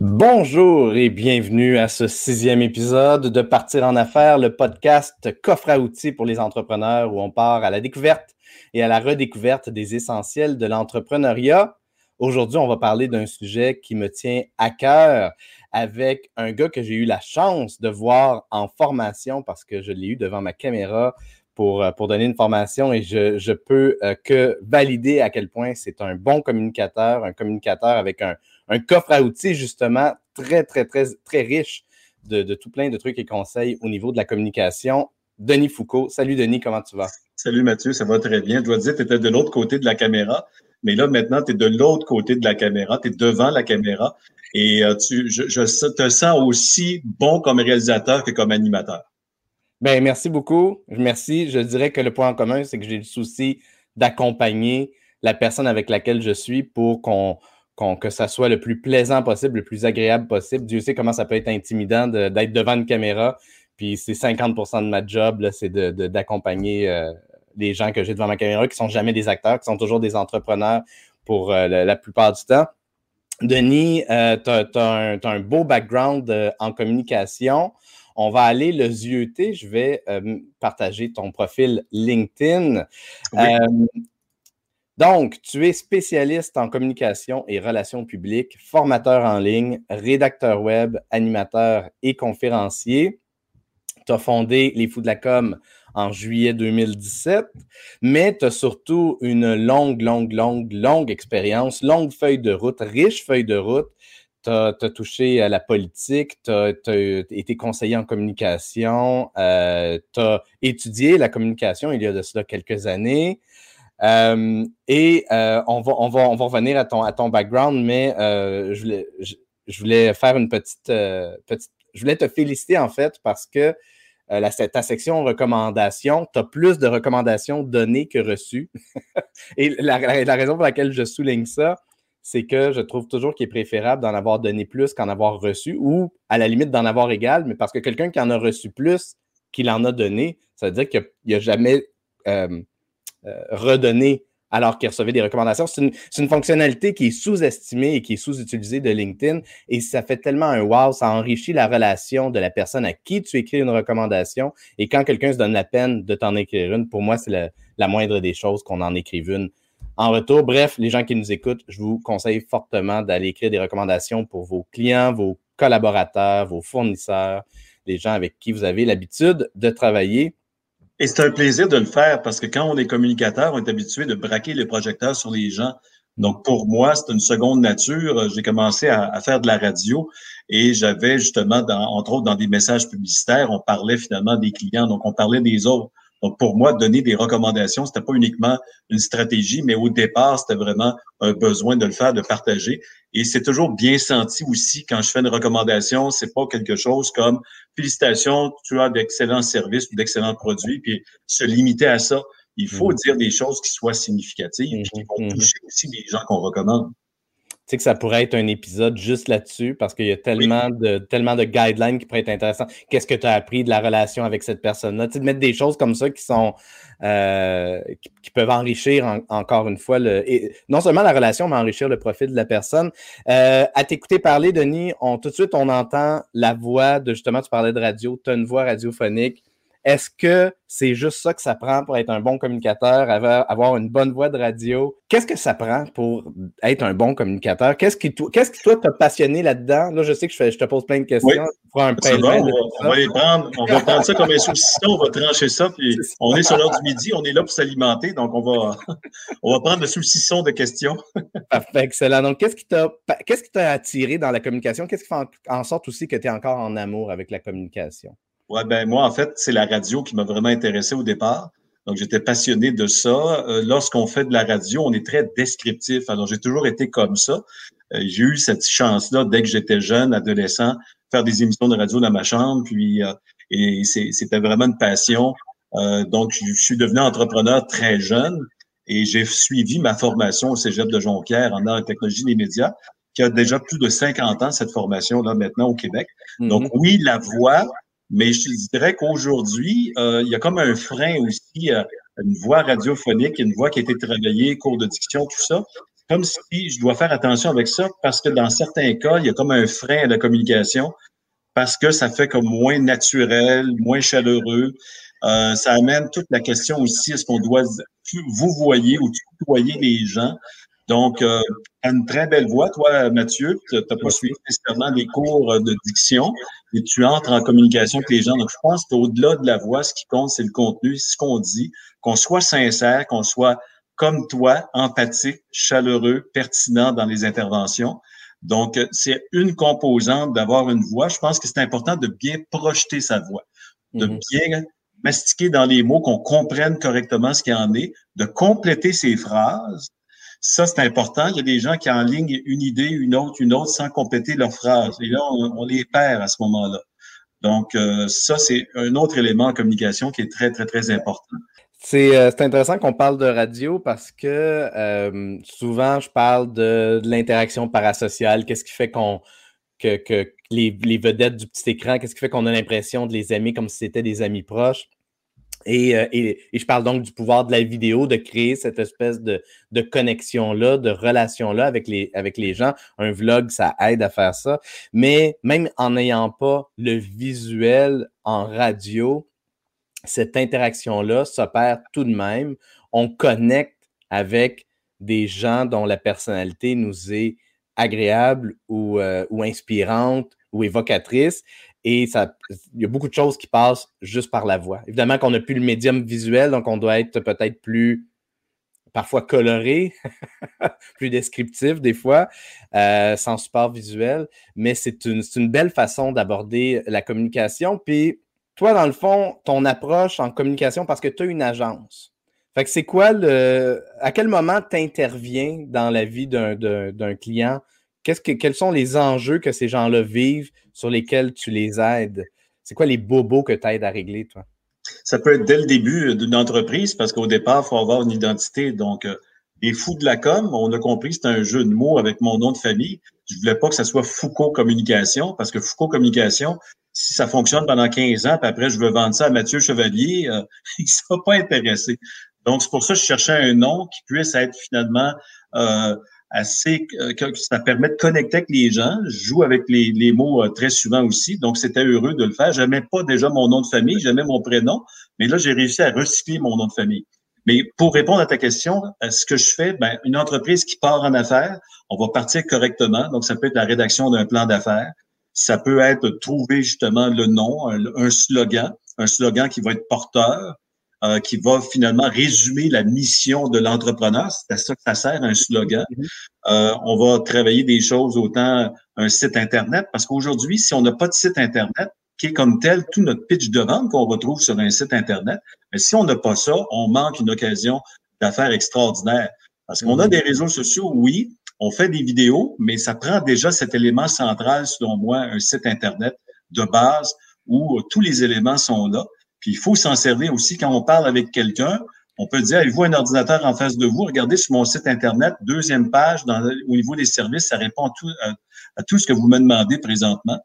Bonjour et bienvenue à ce sixième épisode de Partir en affaires, le podcast coffre à outils pour les entrepreneurs où on part à la découverte et à la redécouverte des essentiels de l'entrepreneuriat. Aujourd'hui, on va parler d'un sujet qui me tient à cœur avec un gars que j'ai eu la chance de voir en formation parce que je l'ai eu devant ma caméra pour, pour donner une formation et je, je peux euh, que valider à quel point c'est un bon communicateur, un communicateur avec un, un coffre à outils, justement, très, très, très, très riche de, tout plein de trucs et conseils au niveau de la communication. Denis Foucault. Salut Denis, comment tu vas? Salut Mathieu, ça va très bien. Je dois dire, tu étais de l'autre côté de la caméra, mais là, maintenant, tu es de l'autre côté de la caméra, tu es devant la caméra et euh, tu, je, je, te sens aussi bon comme réalisateur que comme animateur. Bien, merci beaucoup. Merci. Je dirais que le point en commun, c'est que j'ai le souci d'accompagner la personne avec laquelle je suis pour qu'on que ça soit le plus plaisant possible, le plus agréable possible. Dieu sait comment ça peut être intimidant d'être devant une caméra. Puis c'est 50% de ma job, c'est d'accompagner euh, les gens que j'ai devant ma caméra, qui ne sont jamais des acteurs, qui sont toujours des entrepreneurs pour euh, la, plupart du temps. Denis, euh, tu as, un beau background en communication. On va aller le zioter. Je vais partager ton profil LinkedIn. Donc, tu es spécialiste en communication et relations publiques, formateur en ligne, rédacteur web, animateur et conférencier. Tu as fondé Les Fous de la Com en juillet 2017, mais tu as surtout une longue, longue, longue, longue expérience, longue feuille de route, riche feuille de route. Tu as, touché à la politique, tu as, été conseiller en communication, euh, tu as étudié la communication il y a de cela quelques années. Euh, et euh, on, va, on, va, on va revenir à ton, à ton background, mais euh, je, voulais, je, voulais faire une petite, petite. Je voulais te féliciter en fait parce que la, ta section recommandations, tu as plus de recommandations données que reçues. et la, raison pour laquelle je souligne ça, c'est que je trouve toujours qu'il est préférable d'en avoir donné plus qu'en avoir reçu, ou à la limite d'en avoir égal, mais parce que quelqu'un qui en a reçu plus qu'il en a donné, ça veut dire qu'il n'y a, jamais redonner alors qu'il recevait des recommandations. C'est une, fonctionnalité qui est sous-estimée et qui est sous-utilisée de LinkedIn et ça fait tellement un wow, ça enrichit la relation de la personne à qui tu écris une recommandation et quand quelqu'un se donne la peine de t'en écrire une, pour moi, c'est la, moindre des choses qu'on en écrive une. En retour, bref, les gens qui nous écoutent, je vous conseille fortement d'aller écrire des recommandations pour vos clients, vos collaborateurs, vos fournisseurs, les gens avec qui vous avez l'habitude de travailler. Et c'est un plaisir de le faire parce que quand on est communicateur, on est habitué de braquer les projecteurs sur les gens. Donc, pour moi, c'est une seconde nature. J'ai commencé à, faire de la radio et j'avais justement, entre autres, dans des messages publicitaires, on parlait finalement des clients, donc on parlait des autres. Donc, pour moi, donner des recommandations, c'était pas uniquement une stratégie, mais au départ, c'était vraiment un besoin de le faire, de partager. Et c'est toujours bien senti aussi quand je fais une recommandation. C'est pas quelque chose comme félicitations, tu as d'excellents services ou d'excellents produits, puis se limiter à ça. Il faut mmh. dire des choses qui soient significatives et qui vont mmh. toucher aussi les gens qu'on recommande sais que ça pourrait être un épisode juste là-dessus parce qu'il y a tellement, de, tellement de guidelines qui pourraient être intéressants. Qu'est-ce que tu as appris de la relation avec cette personne-là? Tu sais, de mettre des choses comme ça qui sont euh, qui, peuvent enrichir encore une fois le, et non seulement la relation, mais enrichir le profil de la personne. Euh, à t'écouter parler, Denis, on, tout de suite, on entend la voix de justement, tu parlais de radio, tu as une voix radiophonique est-ce que c'est juste ça que ça prend pour être un bon communicateur, avoir, une bonne voix de radio? Qu'est-ce que ça prend pour être un bon communicateur? Qu'est-ce qui, qu'est-ce qui toi, t'a passionné là-dedans? Là, je sais que je, te pose plein de questions. on, va, prendre, on va prendre ça comme un saucisson, on va trancher ça, puis on est sur l'heure du midi, on est là pour s'alimenter, donc on va, on va prendre le saucisson de questions. Parfait, excellent. Donc, qu'est-ce qui t'a, qu'est-ce qui t'a attiré dans la communication? Qu'est-ce qui fait en sorte aussi que tu es encore en amour avec la communication? Ouais, ben moi, en fait, c'est la radio qui m'a vraiment intéressé au départ. Donc, j'étais passionné de ça. Euh, lorsqu'on fait de la radio, on est très descriptif. Alors, j'ai toujours été comme ça. Euh, j'ai eu cette chance-là, dès que j'étais jeune, adolescent, faire des émissions de radio dans ma chambre. Puis, euh, et c'était vraiment une passion. donc, je suis devenu entrepreneur très jeune et j'ai suivi ma formation au Cégep de Jonquière en art et technologie des médias, qui a déjà plus de 50 ans, cette formation-là, maintenant au Québec. Donc, mm-hmm. oui, la voix, mais je dirais qu'aujourd'hui, euh, il y a comme un frein aussi, euh, une voix radiophonique, une voix qui a été travaillée, cours de diction, tout ça. comme si je dois faire attention avec ça parce que dans certains cas, il y a comme un frein à la communication parce que ça fait comme moins naturel, moins chaleureux. Euh, ça amène toute la question aussi, est-ce qu'on doit vous voyez ou tutoyer les gens? Donc, euh, tu as une très belle voix, toi, Mathieu. Tu n'as pas suivi nécessairement des cours de diction, mais tu entres en communication avec les gens. Donc, je pense qu'au-delà de la voix, ce qui compte, c'est le contenu, ce qu'on dit, qu'on soit sincère, qu'on soit comme toi, empathique, chaleureux, pertinent dans les interventions. Donc, c'est une composante d'avoir une voix. Je pense que c'est important de bien projeter sa voix, de mhm. bien mastiquer dans les mots, qu'on comprenne correctement ce qu'il en est, de compléter ses phrases. Ça, c'est important. Il y a des gens qui en ligne une idée, une autre, une autre, sans compléter leurs phrases. Et là, on, les perd à ce moment-là. Donc, euh, ça, c'est un autre élément en communication qui est très, très, très important. Euh, c'est intéressant qu'on parle de radio parce que euh, souvent, je parle de, l'interaction parasociale. Qu'est-ce qui fait qu'on que, les, vedettes du petit écran, qu'est-ce qui fait qu'on a l'impression de les aimer comme si c'était des amis proches? Euh, et, je parle donc du pouvoir de la vidéo, de créer cette espèce de, connexion-là, de relation-là avec les, avec les gens. Un vlog, ça aide à faire ça. Mais même en n'ayant pas le visuel en radio, cette interaction-là s'opère tout de même. On connecte avec des gens dont la personnalité nous est agréable ou, euh, ou inspirante ou évocatrice. Et ça, il y a beaucoup de choses qui passent juste par la voix. Évidemment qu'on n'a plus le médium visuel, donc on doit être peut-être plus parfois coloré, plus descriptif des fois, euh, sans support visuel, mais c'est une, une, belle façon d'aborder la communication. Puis toi, dans le fond, ton approche en communication, parce que tu as une agence. Fait que c'est quoi le. À quel moment tu interviens dans la vie d'un client? Quels sont les enjeux que ces gens-là vivent sur lesquels tu les aides? C'est quoi les bobos que tu aides à régler, toi? Ça peut être dès le début d'une entreprise parce qu'au départ, il faut avoir une identité. Donc, euh, les fous de la com, on a compris c'est un jeu de mots avec mon nom de famille. Je voulais pas que ça soit Foucault Communication parce que Foucault Communication, si ça fonctionne pendant 15 ans, puis après je veux vendre ça à Mathieu Chevalier, euh, il ne sera pas intéressé. Donc, c'est pour ça que je cherchais un nom qui puisse être finalement euh, assez, euh, que ça permet de connecter avec les gens. Je joue avec les, les mots euh, très souvent aussi, donc c'était heureux de le faire. J'aimais pas déjà mon nom de famille, j'aimais mon prénom, mais là, j'ai réussi à recycler mon nom de famille. Mais pour répondre à ta question, ce que je fais, ben, une entreprise qui part en affaires, on va partir correctement. Donc, ça peut être la rédaction d'un plan d'affaires. Ça peut être trouver justement le nom, un, slogan, un slogan qui va être porteur, euh, qui va finalement résumer la mission de l'entrepreneur. C'est à ça que ça sert, un slogan. Mm-hmm. Euh, on va travailler des choses autant un site Internet, parce qu'aujourd'hui, si on n'a pas de site Internet, qui est comme tel tout notre pitch de vente qu'on retrouve sur un site Internet, mais si on n'a pas ça, on manque une occasion d'affaires extraordinaire. Parce qu'on a mm-hmm. des réseaux sociaux, oui, on fait des vidéos, mais ça prend déjà cet élément central, selon moi, un site Internet de base où tous les éléments sont là. Puis il faut s'en servir aussi quand on parle avec quelqu'un. On peut dire, avez-vous un ordinateur en face de vous? Regardez sur mon site Internet, deuxième page, dans, au niveau des services, ça répond à tout, à, tout ce que vous me demandez présentement.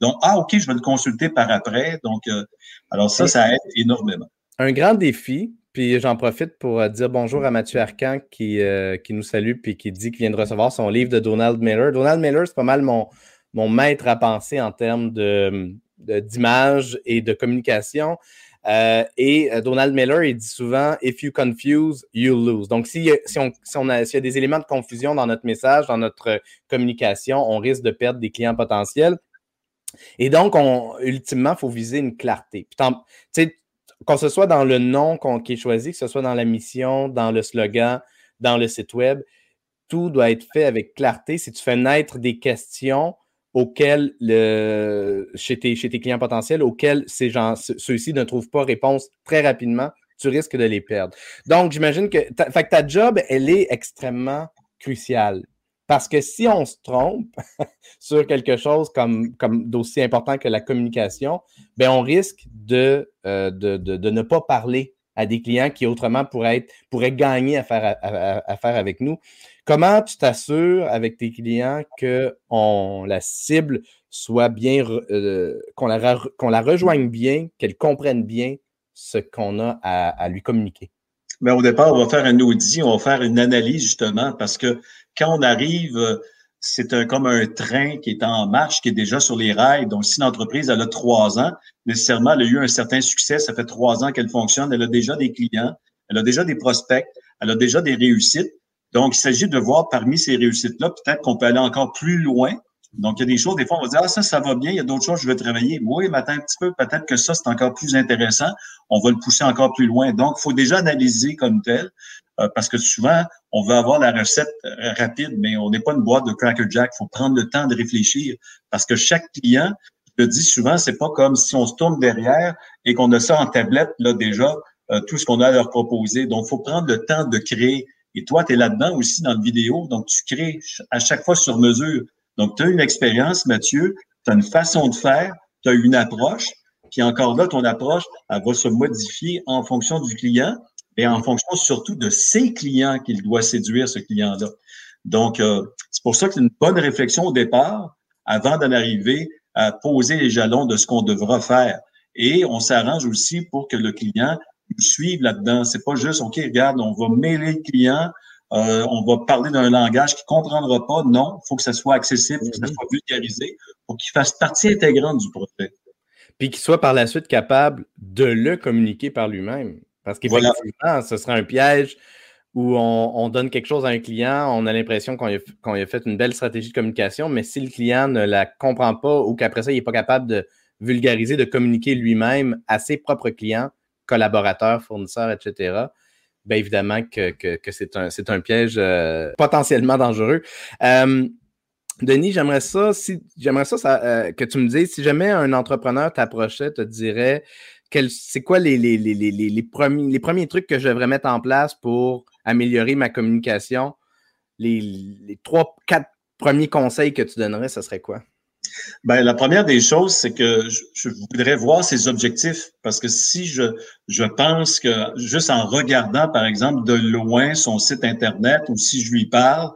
Donc, ah, OK, je vais le consulter par après. Donc, euh, alors ça, ça aide énormément. Un grand défi, puis j'en profite pour euh, dire bonjour à Mathieu Arcan qui, euh, qui nous salue puis qui dit qu'il vient de recevoir son livre de Donald Miller. Donald Miller, c'est pas mal mon, mon maître à penser en termes de, d'image et de communication. Euh, et Donald Miller, il dit souvent If you confuse, you lose. Donc, si, si, on, si on a, s'il y a des éléments de confusion dans notre message, dans notre communication, on risque de perdre des clients potentiels. Et donc, on, ultimement, il faut viser une clarté. Puis, qu'on ce soit dans le nom qui est choisi, que ce soit dans la mission, dans le slogan, dans le site web, tout doit être fait avec clarté. Si tu fais naître des questions auxquelles, le, chez, tes, chez tes clients potentiels, auxquelles ces gens, ceux-ci ne trouvent pas réponse très rapidement, tu risques de les perdre. Donc, j'imagine que ta, fait ta job, elle est extrêmement cruciale. Parce que si on se trompe sur quelque chose comme, comme d'aussi important que la communication, ben on risque de, euh, de, de, ne pas parler à des clients qui autrement pourraient, gagner à faire, avec nous. Comment tu t'assures avec tes clients que on, la cible soit bien, euh, qu'on la, rejoigne bien, qu'elle comprenne bien ce qu'on a à, lui communiquer? Mais au départ, on va faire un audit, on va faire une analyse justement parce que quand on arrive, c'est un, comme un train qui est en marche, qui est déjà sur les rails. Donc, si l'entreprise elle a trois ans, nécessairement, elle a eu un certain succès. Ça fait trois ans qu'elle fonctionne. Elle a déjà des clients, elle a déjà des prospects, elle a déjà des réussites. Donc, il s'agit de voir parmi ces réussites-là, peut-être qu'on peut aller encore plus loin donc, il y a des choses, des fois, on va dire, ah, ça, ça va bien, il y a d'autres choses, je vais travailler. Oui, mais attends un petit peu, peut-être que ça, c'est encore plus intéressant. On va le pousser encore plus loin. Donc, il faut déjà analyser comme tel, euh, parce que souvent, on veut avoir la recette rapide, mais on n'est pas une boîte de Cracker Jack. Il faut prendre le temps de réfléchir, parce que chaque client, je le dis souvent, c'est pas comme si on se tourne derrière et qu'on a ça en tablette, là, déjà, euh, tout ce qu'on a à leur proposer. Donc, il faut prendre le temps de créer. Et toi, tu es là-dedans aussi dans le vidéo, donc tu crées à chaque fois sur mesure. Donc, tu as une expérience, Mathieu, tu as une façon de faire, tu as une approche, puis encore là, ton approche, elle va se modifier en fonction du client et en fonction surtout de ses clients qu'il doit séduire, ce client-là. Donc, euh, c'est pour ça que c'est une bonne réflexion au départ avant d'en arriver à poser les jalons de ce qu'on devra faire. Et on s'arrange aussi pour que le client nous suive là-dedans. C'est pas juste, OK, regarde, on va mêler le client, euh, on va parler d'un langage qu'il ne comprendra pas. Non, il faut que ça soit accessible, il faut que ça mhm. soit vulgarisé, pour qu'il fasse partie intégrante du projet. Puis qu'il soit par la suite capable de le communiquer par lui-même. Parce qu'effectivement, ce serait un piège où on, donne quelque chose à un client, on a l'impression qu'on a, fait une belle stratégie de communication, mais si le client ne la comprend pas ou qu'après ça, il n'est pas capable de vulgariser, de communiquer lui-même à ses propres clients, collaborateurs, fournisseurs, etc., bien évidemment que, c'est un, piège euh, potentiellement dangereux. Euh, Denis, j'aimerais ça, si ça, euh, que tu me dises, si jamais un entrepreneur t'approchait, te dirait c'est quoi les, les, les, les, premiers, les premiers trucs que je devrais mettre en place pour améliorer ma communication, les, trois, quatre premiers conseils que tu donnerais, ce serait quoi? Ben, la première des choses, c'est que je, voudrais voir ses objectifs parce que si je, je pense que juste en regardant, par exemple, de loin son site Internet ou si je lui parle,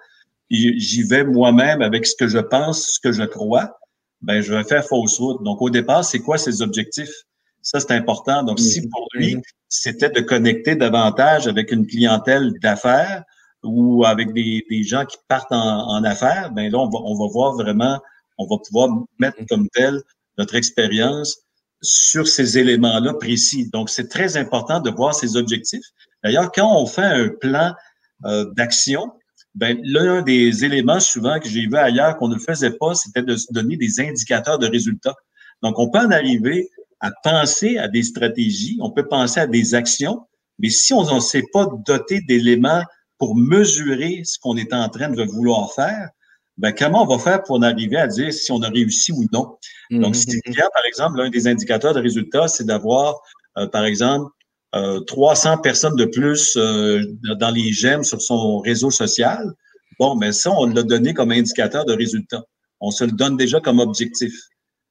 j'y vais moi-même avec ce que je pense, ce que je crois, ben, je vais faire fausse route. Donc, au départ, c'est quoi ses objectifs? Ça, c'est important. Donc, si mm-hmm. pour lui, mm-hmm. c'était de connecter davantage avec une clientèle d'affaires ou avec des, des, gens qui partent en, en affaires, ben là, on va, on va voir vraiment on va pouvoir mettre mm. comme tel notre expérience sur ces éléments-là précis. Donc, c'est très important de voir ces objectifs. D'ailleurs, quand on fait un plan euh, d'action, ben, l'un des éléments souvent que j'ai vu ailleurs qu'on ne faisait pas, c'était de se donner des indicateurs de résultats. Donc, on peut en arriver à penser à des stratégies, on peut penser à des actions, mais si on ne s'est pas doté d'éléments pour mesurer ce qu'on est en train de vouloir faire, ben, comment on va faire pour en arriver à dire si on a réussi ou non? Donc, si mm-hmm. par exemple, l'un des indicateurs de résultats, c'est d'avoir, euh, par exemple, euh, 300 personnes de plus euh, dans les j'aime sur son réseau social. Bon, mais ça, on l'a donné comme indicateur de résultat. On se le donne déjà comme objectif.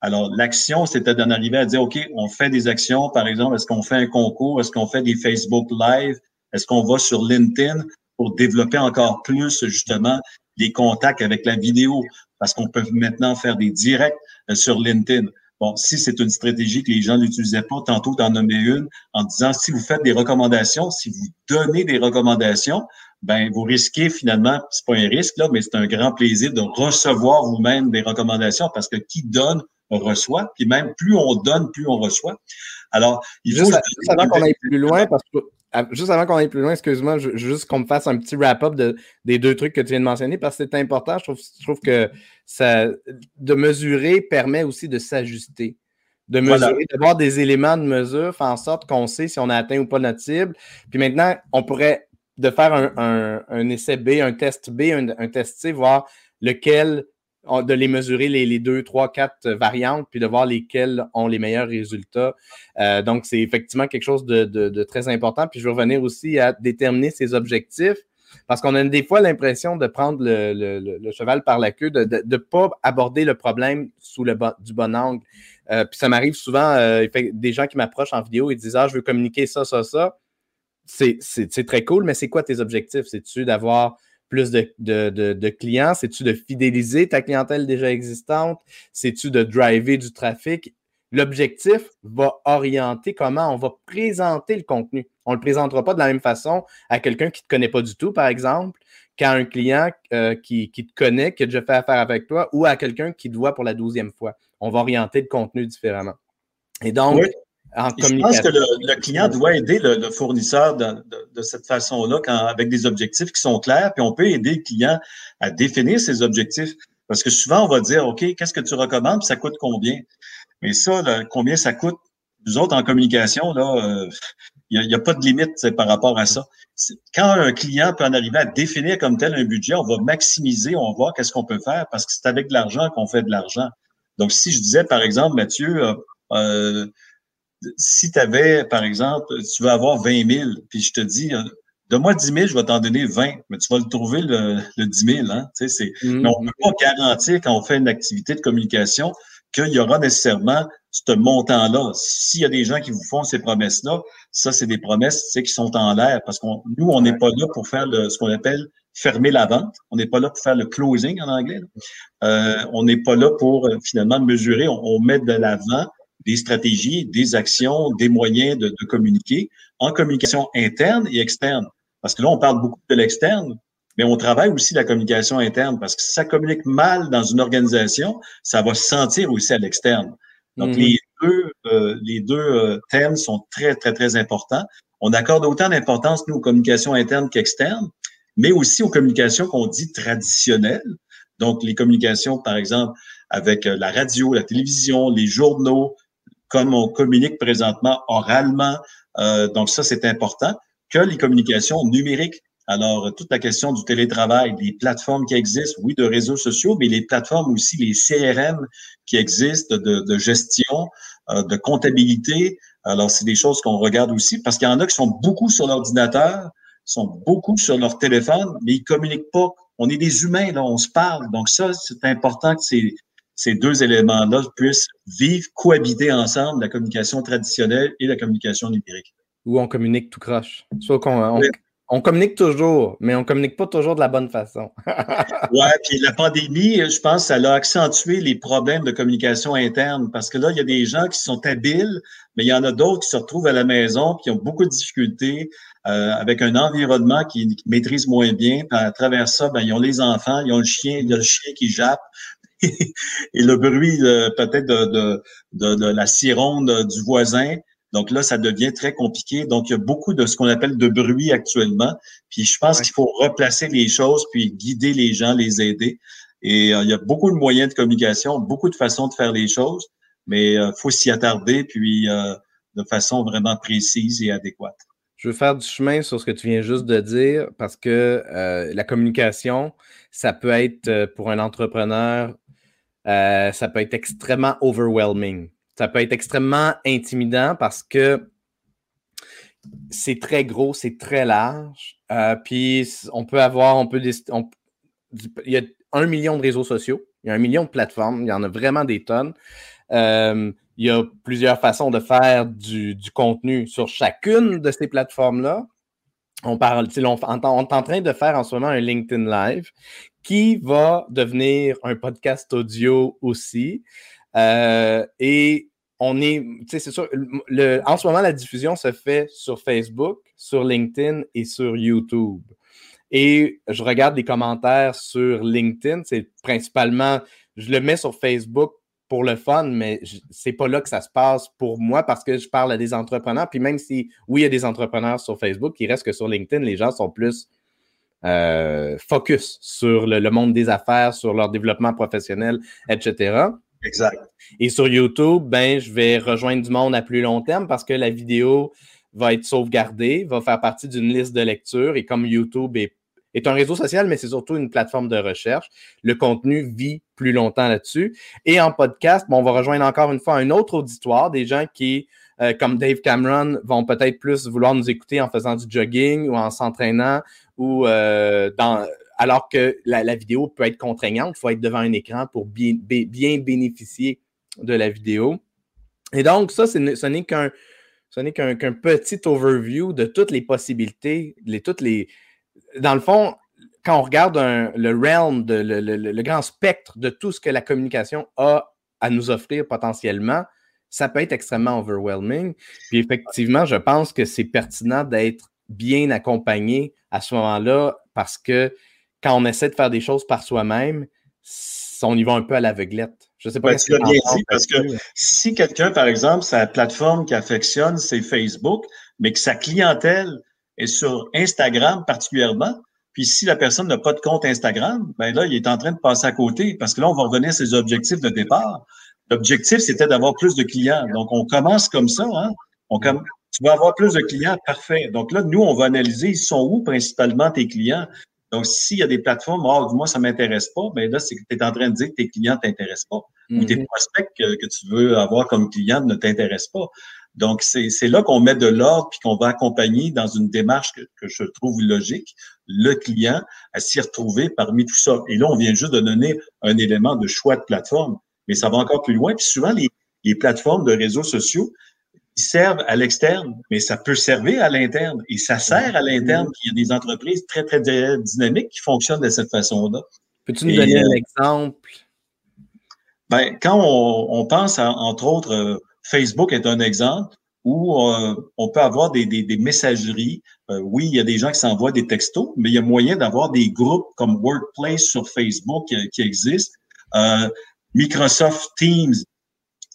Alors, l'action, c'était d'en arriver à dire, OK, on fait des actions, par exemple, est-ce qu'on fait un concours, est-ce qu'on fait des Facebook Live, est-ce qu'on va sur LinkedIn pour développer encore plus, justement, les contacts avec la vidéo, parce qu'on peut maintenant faire des directs euh, sur LinkedIn. Bon, si c'est une stratégie que les gens n'utilisaient pas, tantôt d'en nommer une en disant si vous faites des recommandations, si vous donnez des recommandations, ben vous risquez finalement, c'est pas un risque là, mais c'est un grand plaisir de recevoir vous-même des recommandations parce que qui donne reçoit, puis même plus on donne, plus on reçoit. Alors, il faut juste, avant qu'on aille plus loin, parce que juste avant qu'on aille plus loin, excuse-moi, juste qu'on me fasse un petit wrap-up de, des deux trucs que tu viens de mentionner parce que c'est important. Je trouve, je trouve, que ça, de mesurer permet aussi de s'ajuster. De mesurer, d'avoir des éléments de mesure, faire en sorte qu'on sait si on a atteint ou pas notre cible. Puis maintenant, on pourrait de faire un, un, essai B, un test B, un, un test C, voir lequel de les mesurer les, deux, trois, quatre variantes, puis de voir lesquelles ont les meilleurs résultats. Euh, donc, c'est effectivement quelque chose de, très important. Puis je vais revenir aussi à déterminer ses objectifs, parce qu'on a des fois l'impression de prendre le, cheval par la queue, de ne pas aborder le problème sous le du bon angle. Euh, puis ça m'arrive souvent, euh, des gens qui m'approchent en vidéo et disent Ah, je veux communiquer ça, ça, ça. C'est très cool, mais c'est quoi tes objectifs? C'est-tu d'avoir plus de, clients? C'est-tu de fidéliser ta clientèle déjà existante? C'est-tu de driver du trafic? l'objectif va orienter comment on va présenter le contenu. On ne le présentera pas de la même façon à quelqu'un qui ne te connaît pas du tout, par exemple, qu'à un client euh, qui, te connaît, qui a déjà fait affaire avec toi, ou à quelqu'un qui te voit pour la douzième fois. On va orienter le contenu différemment. Et donc, en Je pense que le, client doit aider le, fournisseur de, cette façon-là, avec des objectifs qui sont clairs, puis on peut aider le client à définir ses objectifs. Parce que souvent, on va dire, OK, qu'est-ce que tu recommandes, puis ça coûte combien? Mais ça, combien ça coûte? Nous autres, en communication, là, il euh, n'y a, pas de limite par rapport à ça. Quand un client peut en arriver à définir comme tel un budget, on va maximiser, on va voir qu'est-ce qu'on peut faire parce que c'est avec de l'argent qu'on fait de l'argent. Donc, si je disais, par exemple, Mathieu, euh, euh si tu avais, par exemple, tu veux avoir 20 000, puis je te dis, euh, donne-moi 10 000, je vais t'en donner 20, mais tu vas le trouver le, le 10 000. Hein? Tu sais, mm-hmm. Mais on ne peut pas garantir quand on fait une activité de communication qu'il y aura nécessairement ce montant-là. S'il y a des gens qui vous font ces promesses-là, ça, c'est des promesses qui sont en l'air parce que nous, on n'est pas là pour faire le, ce qu'on appelle fermer la vente. On n'est pas là pour faire le closing en anglais. Euh, on n'est pas là pour euh, finalement mesurer. On, on met de l'avant des stratégies, des actions, des moyens de, communiquer en communication interne et externe. Parce que là, on parle beaucoup de l'externe, mais on travaille aussi la communication interne parce que si ça communique mal dans une organisation, ça va se sentir aussi à l'externe. Donc, mm-hmm. les deux, euh, les deux euh, thèmes sont très, très, très importants. On accorde autant d'importance, nous, aux communications internes qu'externes, mais aussi aux communications qu'on dit traditionnelles. Donc, les communications, par exemple, avec euh, la radio, la télévision, les journaux, comme on communique présentement oralement. Euh, donc ça, c'est important, que les communications numériques. Alors, toute la question du télétravail, les plateformes qui existent, oui, de réseaux sociaux, mais les plateformes aussi, les CRM qui existent de, gestion, euh, de comptabilité. Alors, c'est des choses qu'on regarde aussi parce qu'il y en a qui sont beaucoup sur l'ordinateur, sont beaucoup sur leur téléphone, mais ils communiquent pas. On est des humains, là, on se parle. Donc ça, c'est important que ces, ces deux éléments-là puissent vivre, cohabiter ensemble, la communication traditionnelle et la communication numérique. Ou on communique tout croche. Soit qu'on on, communique toujours, mais on communique pas toujours de la bonne façon. oui, puis la pandémie, je pense, ça a accentué les problèmes de communication interne parce que là, il y a des gens qui sont habiles, mais il y en a d'autres qui se retrouvent à la maison qui ont beaucoup de difficultés euh, avec un environnement qui, maîtrise moins bien. à travers ça, ben, ils ont les enfants, ils ont le chien, il y a le chien qui jappe. Et le bruit peut-être de, de, la sironde du voisin. Donc là, ça devient très compliqué. Donc, il y a beaucoup de ce qu'on appelle de bruit actuellement. Puis je pense qu'il faut replacer les choses, puis guider les gens, les aider. Et euh, il y a beaucoup de moyens de communication, beaucoup de façons de faire les choses, mais il euh, faut s'y attarder, puis euh, de façon vraiment précise et adéquate. Je veux faire du chemin sur ce que tu viens juste de dire parce que la communication, ça peut être pour un entrepreneur euh, ça peut être extrêmement overwhelming. Ça peut être extrêmement intimidant parce que c'est très gros, c'est très large. Euh, puis on peut avoir, on peut, il y a un million de réseaux sociaux, il y a un million de plateformes, il y en a vraiment des tonnes. Euh, il y a plusieurs façons de faire du, contenu sur chacune de ces plateformes-là. On parle, est en train de faire en ce moment un LinkedIn Live qui va devenir un podcast audio aussi. Euh, et on est, c'est sûr, le, en ce moment, la diffusion se fait sur Facebook, sur LinkedIn et sur YouTube. Et je regarde les commentaires sur LinkedIn, c'est principalement, je le mets sur Facebook pour le fun, mais c'est pas là que ça se passe pour moi parce que je parle à des entrepreneurs. Puis même si, oui, il y a des entrepreneurs sur Facebook, il reste que sur LinkedIn, les gens sont plus euh, focus sur le, monde des affaires, sur leur développement professionnel, etc. Exact. Et sur YouTube, ben, je vais rejoindre du monde à plus long terme parce que la vidéo va être sauvegardée, va faire partie d'une liste de lecture et comme YouTube est, est un réseau social, mais c'est surtout une plateforme de recherche, le contenu vit plus longtemps là-dessus. Et en podcast, bon, on va rejoindre encore une fois un autre auditoire, des gens qui euh, comme Dave Cameron, vont peut-être plus vouloir nous écouter en faisant du jogging ou en s'entraînant ou euh, dans alors que la, vidéo peut être contraignante, il faut être devant un écran pour bien, bien bénéficier de la vidéo. Et donc, ça, ce n'est qu'un petit overview de toutes les possibilités, les, toutes les. Dans le fond, quand on regarde le realm, de, le, grand spectre de tout ce que la communication a à nous offrir potentiellement, ça peut être extrêmement overwhelming. Puis effectivement, je pense que c'est pertinent d'être bien accompagné à ce moment-là parce que quand on essaie de faire des choses par soi-même, on y va un peu à l'aveuglette. Je sais pas. Ben, tu l'as bien dit, parce que si quelqu'un, par exemple, sa plateforme qui affectionne, c'est Facebook, mais que sa clientèle est sur Instagram particulièrement, puis si la personne n'a pas de compte Instagram, ben là, il est en train de passer à côté parce que là, on va revenir à ses objectifs de départ. L'objectif, c'était d'avoir plus de clients. Donc, on commence comme ça. Hein? On Tu vas avoir plus de clients, parfait. Donc là, nous, on va analyser, ils sont où principalement tes clients? Donc, s'il y a des plateformes, oh, moi, ça ne m'intéresse pas, bien là, c'est que tu es en train de dire que tes clients ne t'intéressent pas. Ou tes mm-hmm. prospects que, que, tu veux avoir comme clients ne t'intéressent pas. Donc, c'est là qu'on met de l'ordre puis qu'on va accompagner dans une démarche que, que, je trouve logique le client à s'y retrouver parmi tout ça. Et là, on vient juste de donner un élément de choix de plateforme, mais ça va encore plus loin. Puis souvent, les, les plateformes de réseaux sociaux, ils servent à l'externe, mais ça peut servir à l'interne. Et ça sert à l'interne qu'il y a des entreprises très, très dynamiques qui fonctionnent de cette façon-là. Peux-tu nous donner un euh, exemple? Ben, quand on, on pense, à, entre autres, euh, Facebook est un exemple où euh, on peut avoir des, messageries. oui, il y a des gens qui s'envoient des textos, mais il y a moyen d'avoir des groupes comme Workplace sur Facebook qui, qui existent. Microsoft Teams.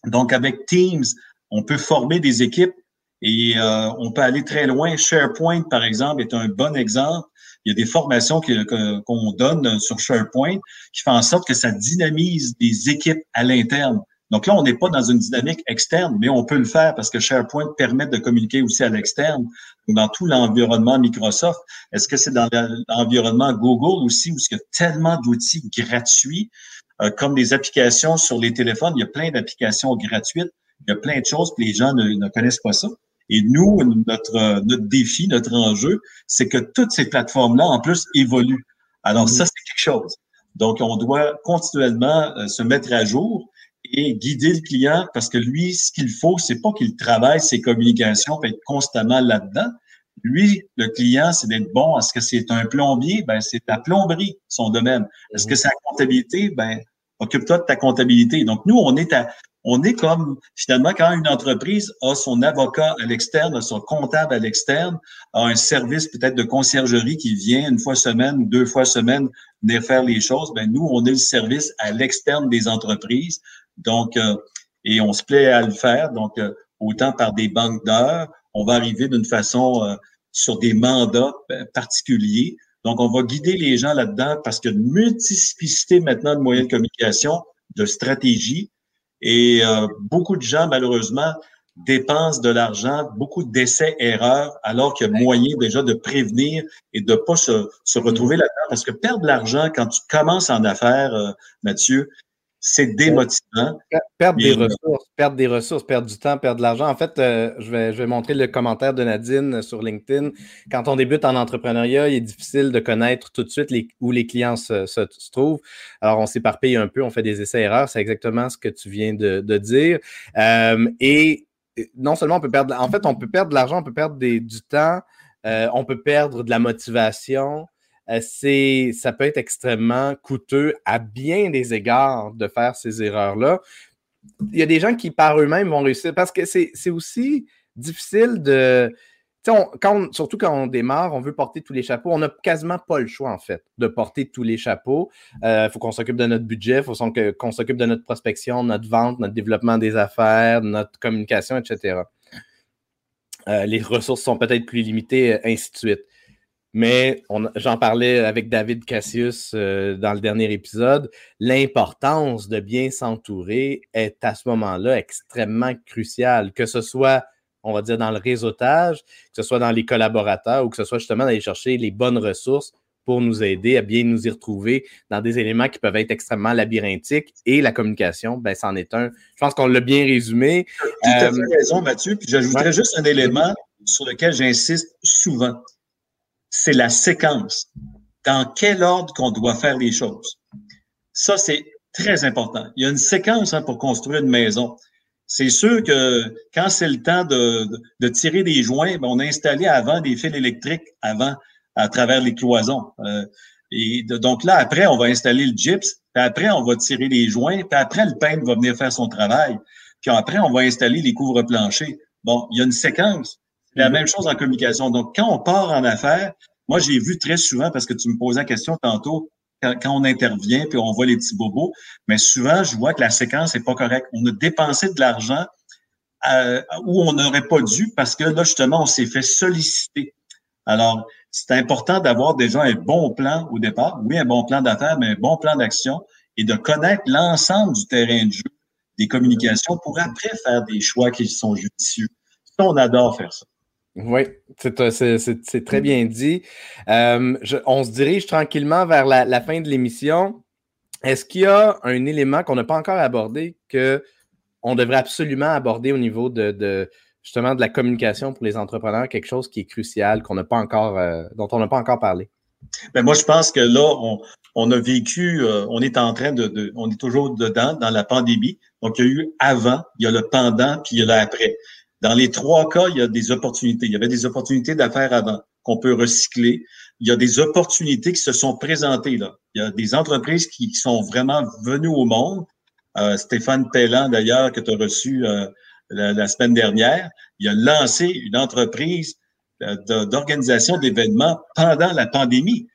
Donc, avec Teams, on peut former des équipes et euh, on peut aller très loin. SharePoint, par exemple, est un bon exemple. Il y a des formations qu'on donne sur SharePoint qui font en sorte que ça dynamise des équipes à l'interne. Donc là, on n'est pas dans une dynamique externe, mais on peut le faire parce que SharePoint permet de communiquer aussi à l'externe, dans tout l'environnement Microsoft. Est-ce que c'est dans l'environnement Google aussi, où il y a tellement d'outils gratuits, euh, comme des applications sur les téléphones, il y a plein d'applications gratuites il y a plein de choses que les gens ne, connaissent pas ça. Et nous, notre, notre défi, notre enjeu, c'est que toutes ces plateformes-là, en plus, évoluent. Alors, ça, c'est quelque chose. Donc, on doit continuellement euh, se mettre à jour et guider le client parce que lui, ce qu'il faut, c'est pas qu'il travaille ses communications et être constamment là-dedans. Lui, le client, c'est d'être bon. Est-ce que c'est un plombier? Ben, c'est ta plomberie, son domaine. Est-ce que c'est la comptabilité? Ben, occupe-toi de ta comptabilité. Donc, nous, on est à, on est comme, finalement, quand une entreprise a son avocat à l'externe, son comptable à l'externe, a un service peut-être de conciergerie qui vient une fois semaine ou deux fois semaine venir faire les choses, ben nous, on est le service à l'externe des entreprises. Donc, euh, et on se plaît à le faire. Donc, euh, autant par des banques d'heures, on va arriver d'une façon euh, sur des mandats particuliers. Donc, on va guider les gens là-dedans parce qu'il y a une multiplicité maintenant de moyens de communication, de stratégie. Et beaucoup de gens, malheureusement, dépensent de l'argent, beaucoup d'essais-erreurs, alors qu'il y a moyen déjà de prévenir et de pas se, se retrouver là-dedans. Parce que perdre de l'argent quand tu commences en affaires, Mathieu, c'est démotivant. Perdre des ressources, perdre des ressources, perdre du temps, perdre de l'argent. En fait, euh, je, vais, je vais montrer le commentaire de Nadine sur LinkedIn. Quand on débute en entrepreneuriat, il est difficile de connaître tout de suite les, où les clients se, se, trouvent. Alors, on s'éparpille un peu, on fait des essais-erreurs. C'est exactement ce que tu viens de, de dire. Euh, et non seulement on peut perdre, en fait, on peut perdre de l'argent, on peut perdre des, du temps, euh, on peut perdre de la motivation. Euh, c'est, ça peut être extrêmement coûteux à bien des égards de faire ces erreurs-là. Il y a des gens qui, par eux-mêmes, vont réussir parce que c'est, aussi difficile de. quand surtout quand on démarre, on veut porter tous les chapeaux. On n'a quasiment pas le choix, en fait, de porter tous les chapeaux. Il euh, faut qu'on s'occupe de notre budget, il faut qu'on s'occupe de notre prospection, notre vente, notre développement des affaires, notre communication, etc. Euh, les ressources sont peut-être plus limitées, ainsi de suite. Mais j'en parlais avec David Cassius euh, dans le dernier épisode. L'importance de bien s'entourer est à ce moment-là extrêmement cruciale, que ce soit, on va dire, dans le réseautage, que ce soit dans les collaborateurs ou que ce soit justement d'aller chercher les bonnes ressources pour nous aider à bien nous y retrouver dans des éléments qui peuvent être extrêmement labyrinthiques. Et la communication, ben, c'en est un. Je pense qu'on l'a bien résumé. Tu as euh, raison, Mathieu. Puis j'ajouterais juste un élément sur lequel j'insiste souvent c'est la séquence. Dans quel ordre qu'on doit faire les choses. Ça, c'est très important. Il y a une séquence hein, pour construire une maison. C'est sûr que quand c'est le temps de, de, tirer des joints, ben, on a installé avant des fils électriques avant à travers les cloisons. Euh, et donc là, après, on va installer le gyps, puis après, on va tirer les joints, puis après, le peintre va venir faire son travail. puis après, on va installer les couvre-planchers. Bon, il y a une séquence. C'est la mm-hmm. même chose en communication. Donc, quand on part en affaires, moi, j'ai vu très souvent, parce que tu me posais la question tantôt, quand, on intervient, puis on voit les petits bobos, mais souvent, je vois que la séquence n'est pas correcte. On a dépensé de l'argent euh, où on n'aurait pas dû parce que là, justement, on s'est fait solliciter. Alors, c'est important d'avoir déjà un bon plan au départ. Oui, un bon plan d'affaires, mais un bon plan d'action et de connaître l'ensemble du terrain de jeu des communications pour après faire des choix qui sont judicieux. On adore faire ça. Oui, c'est très bien dit. Euh, on se dirige tranquillement vers la, fin de l'émission. Est-ce qu'il y a un élément qu'on n'a pas encore abordé qu'on devrait absolument aborder au niveau de, justement de la communication pour les entrepreneurs, quelque chose qui est crucial, qu'on n'a pas encore, euh, dont on n'a pas encore parlé? Ben moi, je pense que là, on, a vécu, euh, on est en train de, on est toujours dedans dans la pandémie. Donc, il y a eu avant, il y a le pendant, puis il y a l'après. Dans les trois cas, il y a des opportunités. Il y avait des opportunités d'affaires avant qu'on peut recycler. Il y a des opportunités qui se sont présentées là. Il y a des entreprises qui sont vraiment venues au monde. Euh, Stéphane Pellan, d'ailleurs, que tu as reçu euh, la, semaine dernière, il a lancé une entreprise euh, d'organisation d'événements pendant la pandémie.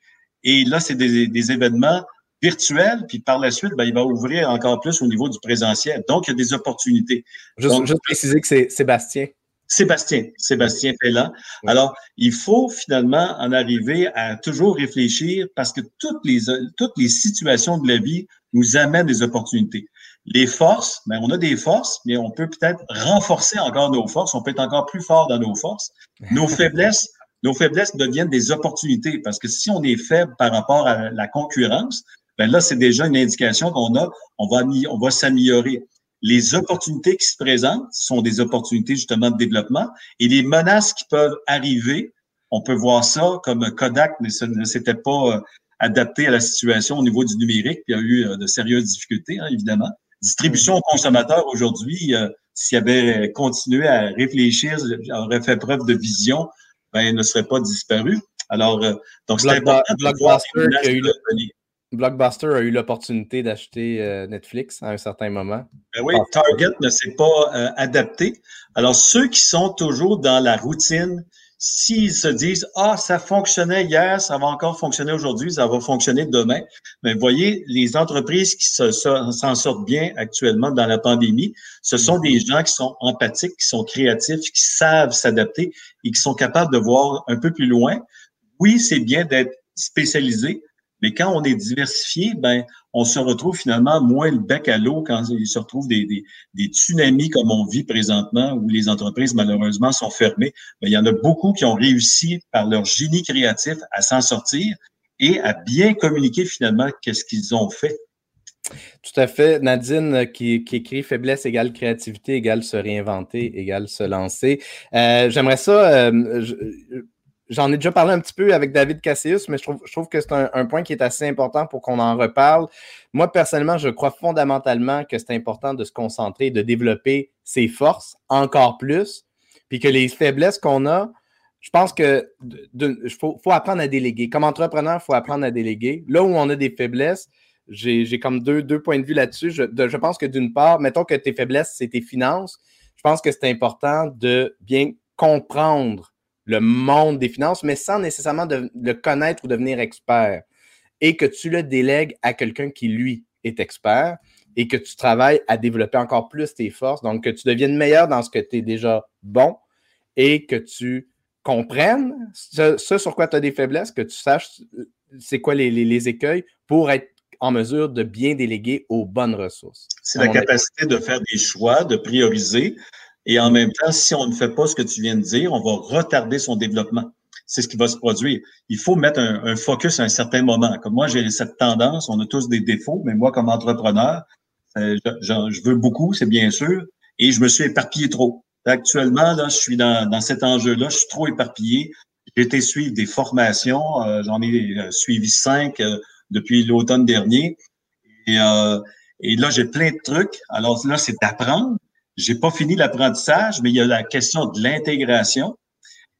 Et là, c'est des, des événements virtuel, puis par la suite, ben, il va ouvrir encore plus au niveau du présentiel. Donc, il y a des opportunités. Juste, préciser que c'est Sébastien. Sébastien, Sébastien Pellan. Alors, il faut finalement en arriver à toujours réfléchir parce que toutes les, toutes les situations de la vie nous amènent des opportunités. Les forces, ben, on a des forces, mais on peut peut-être renforcer encore nos forces, on peut être encore plus fort dans nos forces. Nos faiblesses, nos faiblesses deviennent des opportunités parce que si on est faible par rapport à la concurrence, ben là, c'est déjà une indication qu'on a, on va, on va s'améliorer. Les opportunités qui se présentent sont des opportunités justement de développement et les menaces qui peuvent arriver, on peut voir ça comme Kodak ne s'était pas euh, adapté à la situation au niveau du numérique, puis il y a eu euh, de sérieuses difficultés, hein, évidemment. Distribution aux consommateurs aujourd'hui, euh, s'il avait continué à réfléchir, aurait fait preuve de vision, ben, il ne serait pas disparu. Alors, donc c'est important de voir Blockbuster a eu l'opportunité d'acheter euh, Netflix à un certain moment. Ben oui, Target ne s'est pas euh, adapté. Alors, ceux qui sont toujours dans la routine, s'ils se disent Ah, ça fonctionnait hier, ça va encore fonctionner aujourd'hui, ça va fonctionner demain. Mais voyez, les entreprises qui s'en sortent bien actuellement dans la pandémie, ce sont des gens qui sont empathiques, qui sont créatifs, qui savent s'adapter et qui sont capables de voir un peu plus loin. Oui, c'est bien d'être spécialisé, mais quand on est diversifié, ben, on se retrouve finalement moins le bec à l'eau quand il se retrouve des, des, tsunamis comme on vit présentement, où les entreprises malheureusement sont fermées. Mais il y en a beaucoup qui ont réussi par leur génie créatif à s'en sortir et à bien communiquer finalement qu'est-ce qu'ils ont fait. Tout à fait. Nadine qui, qui, écrit faiblesse égale créativité égale se réinventer égale se lancer. Euh, j'aimerais ça. Euh, J'en ai déjà parlé un petit peu avec David Cassius, mais je trouve, que c'est un, point qui est assez important pour qu'on en reparle. Moi, personnellement, je crois fondamentalement que c'est important de se concentrer, de développer ses forces encore plus, puis que les faiblesses qu'on a, je pense que faut, apprendre à déléguer. Comme entrepreneur, il faut apprendre à déléguer. Là où on a des faiblesses, j'ai comme deux, points de vue là-dessus. Je pense que d'une part, mettons que tes faiblesses, c'est tes finances. Je pense que c'est important de bien comprendre le monde des finances, mais sans nécessairement le connaître ou devenir expert. Et que tu le délègues à quelqu'un qui, lui, est expert et que tu travailles à développer encore plus tes forces. Donc, que tu deviennes meilleur dans ce que tu es déjà bon et que tu comprennes ce, sur quoi tu as des faiblesses, que tu saches euh, c'est quoi les, les, écueils pour être en mesure de bien déléguer aux bonnes ressources. C'est la capacité de faire des choix, de prioriser, et en même temps, si on ne fait pas ce que tu viens de dire, on va retarder son développement. C'est ce qui va se produire. Il faut mettre un, focus à un certain moment. Comme moi, j'ai cette tendance, on a tous des défauts, mais moi, comme entrepreneur, euh, je, veux beaucoup, c'est bien sûr, et je me suis éparpillé trop. Actuellement, là, je suis dans, dans cet enjeu-là, je suis trop éparpillé. J'ai été suivre des formations, euh, j'en ai euh, suivi cinq depuis l'automne dernier. Et, et là, j'ai plein de trucs. Alors là, c'est d'apprendre, j'ai pas fini l'apprentissage, mais il y a la question de l'intégration.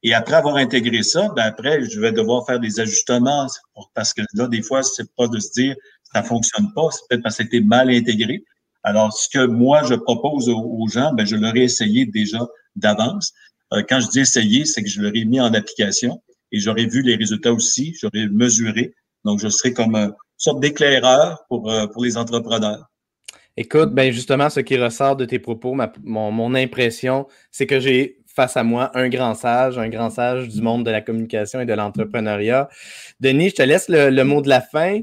Et après avoir intégré ça, ben après, je vais devoir faire des ajustements parce que là, des fois, c'est pas de se dire ça fonctionne pas, c'est peut-être parce que c'était mal intégré. Alors, ce que moi, je propose aux, gens, ben, je l'aurais essayé déjà d'avance. Euh, quand je dis essayer, c'est que je l'aurais mis en application et j'aurais vu les résultats aussi, j'aurais mesuré. Donc, je serais comme une sorte d'éclaireur pour, euh, pour les entrepreneurs. Écoute, ben justement, ce qui ressort de tes propos, mon, mon, impression, c'est que j'ai face à moi un grand sage, un grand sage du monde de la communication et de l'entrepreneuriat. Denis, je te laisse le, mot de la fin.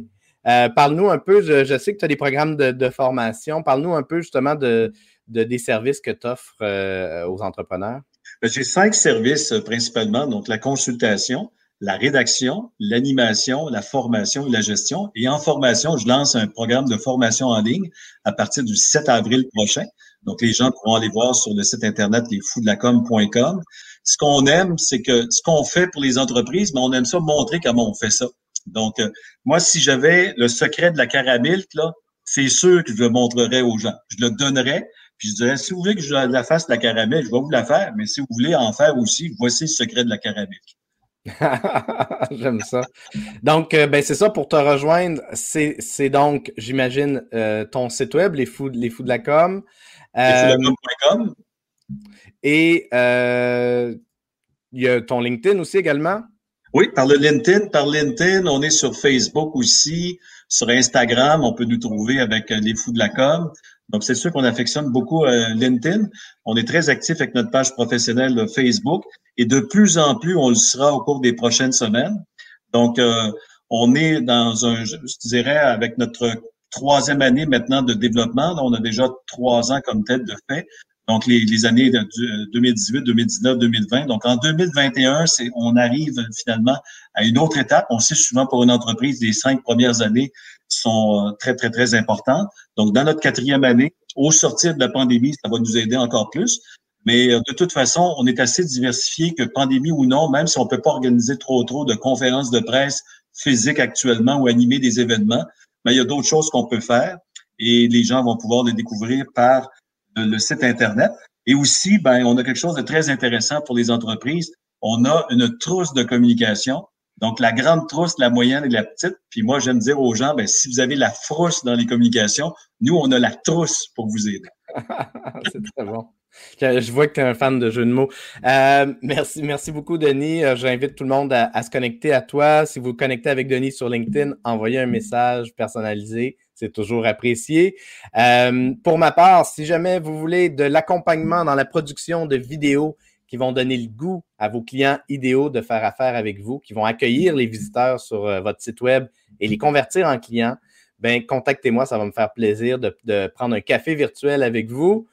Euh, parle-nous un peu, je, sais que tu as des programmes de, formation. Parle-nous un peu justement de, des services que tu offres euh, aux entrepreneurs. Ben, j'ai cinq services euh, principalement, donc la consultation, la rédaction, l'animation, la formation et la gestion. Et en formation, je lance un programme de formation en ligne à partir du 7 avril prochain. Donc, les gens pourront aller voir sur le site internet lesfoudelacom.com. Ce qu'on aime, c'est que ce qu'on fait pour les entreprises, mais on aime ça montrer comment on fait ça. Donc, euh, moi, si j'avais le secret de la caramel, là, c'est sûr que je le montrerais aux gens. Je le donnerais, puis je dirais, si vous voulez que je la fasse la caramel, je vais vous la faire, mais si vous voulez en faire aussi, voici le secret de la caramel. J'aime ça. Donc, euh, ben, c'est ça pour te rejoindre. C'est donc, j'imagine, euh, ton site web, les fous, les fous de la com. Euh, et il y a ton LinkedIn aussi également? Oui, par le LinkedIn. Par LinkedIn, on est sur Facebook aussi, sur Instagram, on peut nous trouver avec les fous de la com. Donc, c'est sûr qu'on affectionne beaucoup euh, LinkedIn. On est très actif avec notre page professionnelle Facebook et de plus en plus, on le sera au cours des prochaines semaines. Donc, euh, on est dans un, je dirais, avec notre troisième année maintenant de développement. on a déjà trois ans comme tête de fait. Donc, les, les années de 2018, 2019, 2020. Donc, en 2021, c'est, on arrive finalement à une autre étape. On sait souvent pour une entreprise, les cinq premières années sont euh, très, très, très importantes. Donc, dans notre quatrième année, au sortir de la pandémie, ça va nous aider encore plus. Mais euh, de toute façon, on est assez diversifié que pandémie ou non, même si on peut pas organiser trop trop de conférences de presse physiques actuellement ou animer des événements, mais il y a d'autres choses qu'on peut faire et les gens vont pouvoir les découvrir par le site Internet. Et aussi, ben, on a quelque chose de très intéressant pour les entreprises. On a une trousse de communication. Donc, la grande trousse, la moyenne et la petite. Puis moi, j'aime dire aux gens, ben, si vous avez la frousse dans les communications, nous, on a la trousse pour vous aider. C'est très bon. Je vois que tu es un fan de jeux de mots. Euh, merci, beaucoup, Denis. Euh, j'invite tout le monde à, se connecter à toi. Si vous vous connectez avec Denis sur LinkedIn, envoyez un message personnalisé. C'est toujours apprécié. Euh, pour ma part, si jamais vous voulez de l'accompagnement dans la production de vidéos qui vont donner le goût à vos clients idéaux de faire affaire avec vous, qui vont accueillir les visiteurs sur euh, votre site web et les convertir en clients, ben contactez-moi, ça va me faire plaisir de, prendre un café virtuel avec vous.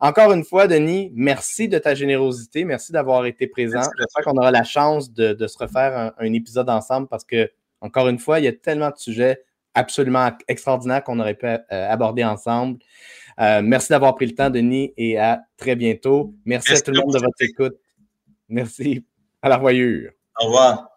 Encore une fois, Denis, merci de ta générosité, merci d'avoir été présent. J'espère qu'on aura la chance de, se refaire un, un, épisode ensemble parce que, encore une fois, il y a tellement de sujets absolument extraordinaire qu'on aurait pu euh, aborder ensemble. Euh, merci d'avoir pris le temps, Denis, et à très bientôt. Merci, à tout le monde de votre écoute. Merci. À la voyure. Au revoir.